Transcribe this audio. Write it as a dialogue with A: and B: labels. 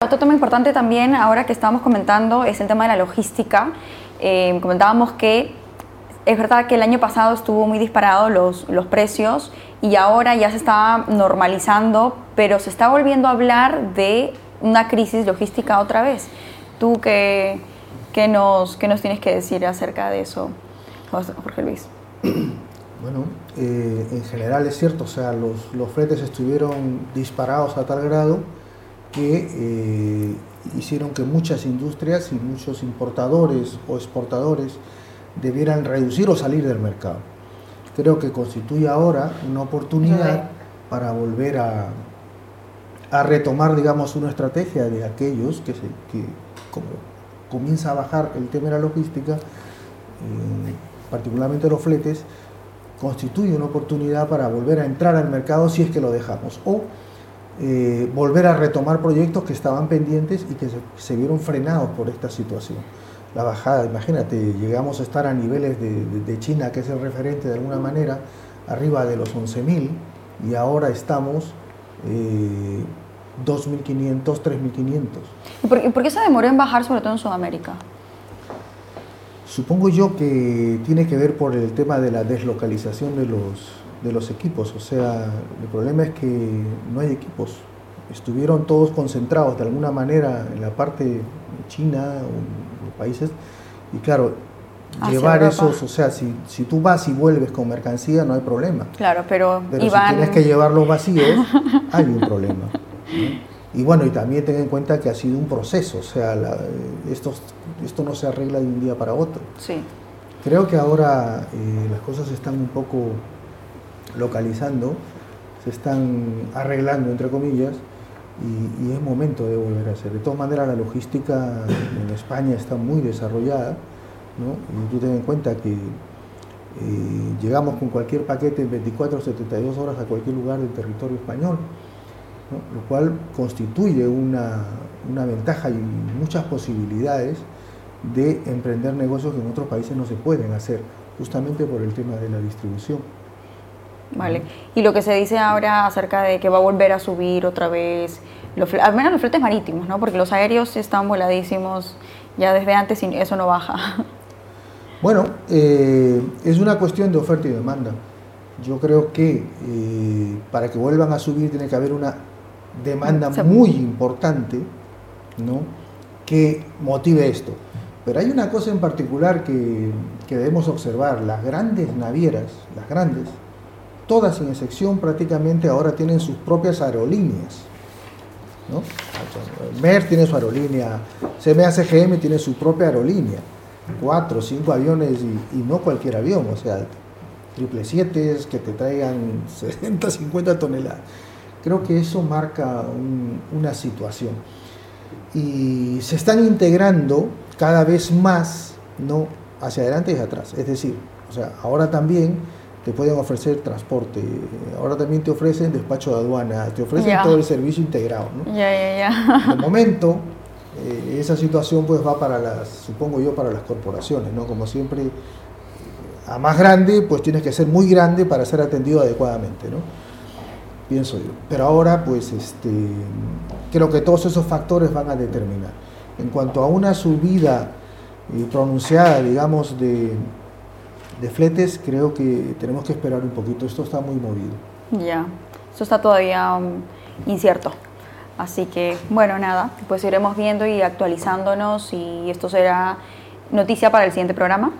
A: Otro tema importante también, ahora que estábamos comentando, es el tema de la logística. Eh, comentábamos que es verdad que el año pasado estuvo muy disparado los, los precios y ahora ya se está normalizando, pero se está volviendo a hablar de una crisis logística otra vez. ¿Tú qué, qué nos, qué nos tienes que decir acerca de eso, Jorge Luis?
B: Bueno, eh, en general es cierto, o sea, los, los fretes estuvieron disparados a tal grado que eh, hicieron que muchas industrias y muchos importadores o exportadores debieran reducir o salir del mercado. Creo que constituye ahora una oportunidad para volver a, a retomar, digamos, una estrategia de aquellos que, se, que como comienza a bajar el tema de la logística, eh, particularmente los fletes, constituye una oportunidad para volver a entrar al mercado si es que lo dejamos. O eh, volver a retomar proyectos que estaban pendientes y que se, vieron frenados por esta situación. La bajada, imagínate, llegamos a estar a niveles de, China, que es el referente de alguna manera, arriba de los 11.000 y ahora estamos eh, 2.500, 3.500.
A: ¿Y por, por, qué se demoró en bajar, sobre todo en Sudamérica?
B: Supongo yo que tiene que ver por el tema de la deslocalización de los, de los equipos. O sea, el problema es que no hay equipos. Estuvieron todos concentrados de alguna manera en la parte de China o los países. Y claro, llevar esos, o sea, si, si, tú vas y vuelves con mercancía no hay problema.
A: Claro, pero,
B: pero si tienes que llevarlos vacíos, hay un problema. Y bueno, y también ten en cuenta que ha sido un proceso, o sea, esto, esto no se arregla de un día para otro.
A: Sí.
B: Creo que ahora eh, las cosas están un poco localizando, se están arreglando, entre comillas, y, es momento de volver a hacer. De todas maneras, la logística en España está muy desarrollada, ¿no? y tú ten en cuenta que eh, llegamos con cualquier paquete en 24 o 72 horas a cualquier lugar del territorio español, lo cual constituye una, una ventaja y muchas posibilidades de emprender negocios que en otros países no se pueden hacer, justamente por el tema de la distribución.
A: Vale. Y lo que se dice ahora acerca de que va a volver a subir otra vez, los, al menos los fletes marítimos, ¿no? Porque los aéreos están voladísimos ya desde antes y eso no baja.
B: Bueno, eh, es una cuestión de oferta y demanda. Yo creo que eh, para que vuelvan a subir tiene que haber una demanda muy importante, ¿no? Que motive esto. Pero hay una cosa en particular que, que debemos observar. Las grandes navieras, las grandes, todas sin excepción prácticamente ahora tienen sus propias aerolíneas. ¿no? MER tiene su aerolínea, CMA CGM tiene su propia aerolínea, cuatro, cinco aviones y, no cualquier avión, o sea, triple siete que te traigan 60, 50 toneladas. Creo que eso marca una situación. Y se están integrando cada vez más, ¿no? Hacia adelante y hacia atrás. Es decir, o sea, ahora también te pueden ofrecer transporte, ahora también te ofrecen despacho de aduana, te ofrecen todo el servicio integrado. ¿no?
A: Ya, ya, ya.
B: De momento, eh, esa situación pues va para las, supongo yo, para las corporaciones, ¿no? Como siempre, a más grande, pues tienes que ser muy grande para ser atendido adecuadamente, ¿no? Pienso yo. Pero ahora, pues, este, creo que todos esos factores van a determinar. En cuanto a una subida eh, pronunciada, digamos, de de fletes creo que tenemos que esperar un poquito, esto está muy movido.
A: Ya, esto está todavía um, incierto. Así que, bueno, nada, pues iremos viendo y actualizándonos y esto será noticia para el siguiente programa.